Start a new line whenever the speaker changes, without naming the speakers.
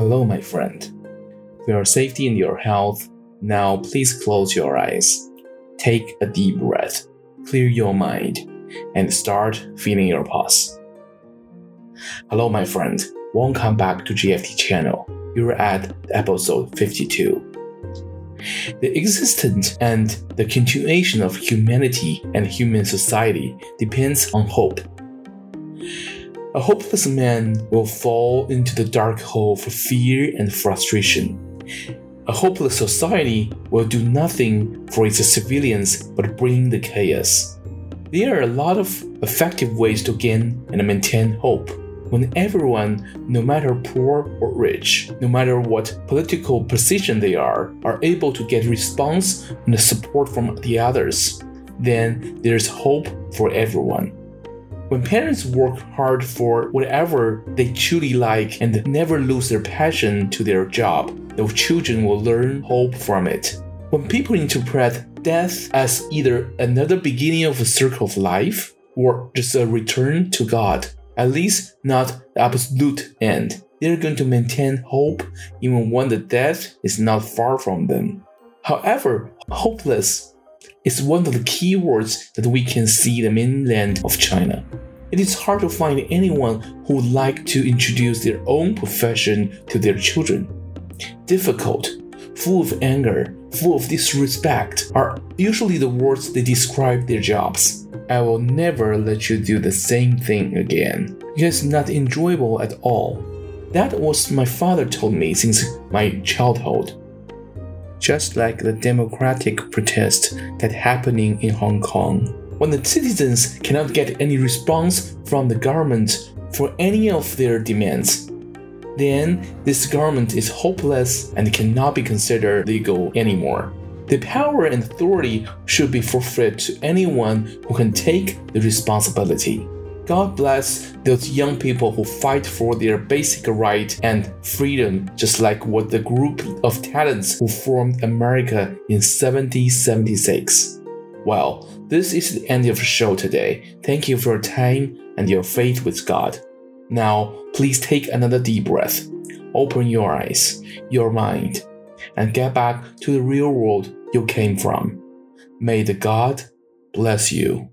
Hello, my friend. For your safety and your health, now please close your eyes. Take a deep breath, clear your mind, and start feeling your pulse. Hello, my friend. Welcome back to JFT channel. You're at episode 52. The existence and the continuation of humanity and human society depends on hope. A hopeless man will fall into the dark hole for fear and frustration. A hopeless society will do nothing for its civilians but bring the chaos. There are a lot of effective ways to gain and maintain hope when everyone, no matter poor or rich, no matter what political position they are, are able to get response and support from the others, then there's hope for everyone. When parents work hard for whatever they truly like and never lose their passion to their job, the children will learn hope from it. When people interpret death as either another beginning of a circle of life or just a return to God, at least not the absolute end. They're going to maintain hope even when the death is not far from them. However, hopeless is one of the key words that we can see the mainland of China. It is hard to find anyone who would like to introduce their own profession to their children. Difficult, full of anger, full of disrespect are usually the words they describe their jobs. I will never let you do the same thing again. It's not enjoyable at all. That was my father told me since my childhood. Just like the democratic protest that happening in Hong Kong. When the citizens cannot get any response from the government for any of their demands, then this government is hopeless and cannot be considered legal anymore. The power and authority should be forfeit to anyone who can take the responsibility. God bless those young people who fight for their basic right and freedom, just like what the group of talents who formed America in 1776. Well, this is the end of the show today. Thank you for your time and your faith with God. Now, please take another deep breath. Open your eyes, your mind, and get back to the real world you came from. May the God bless you.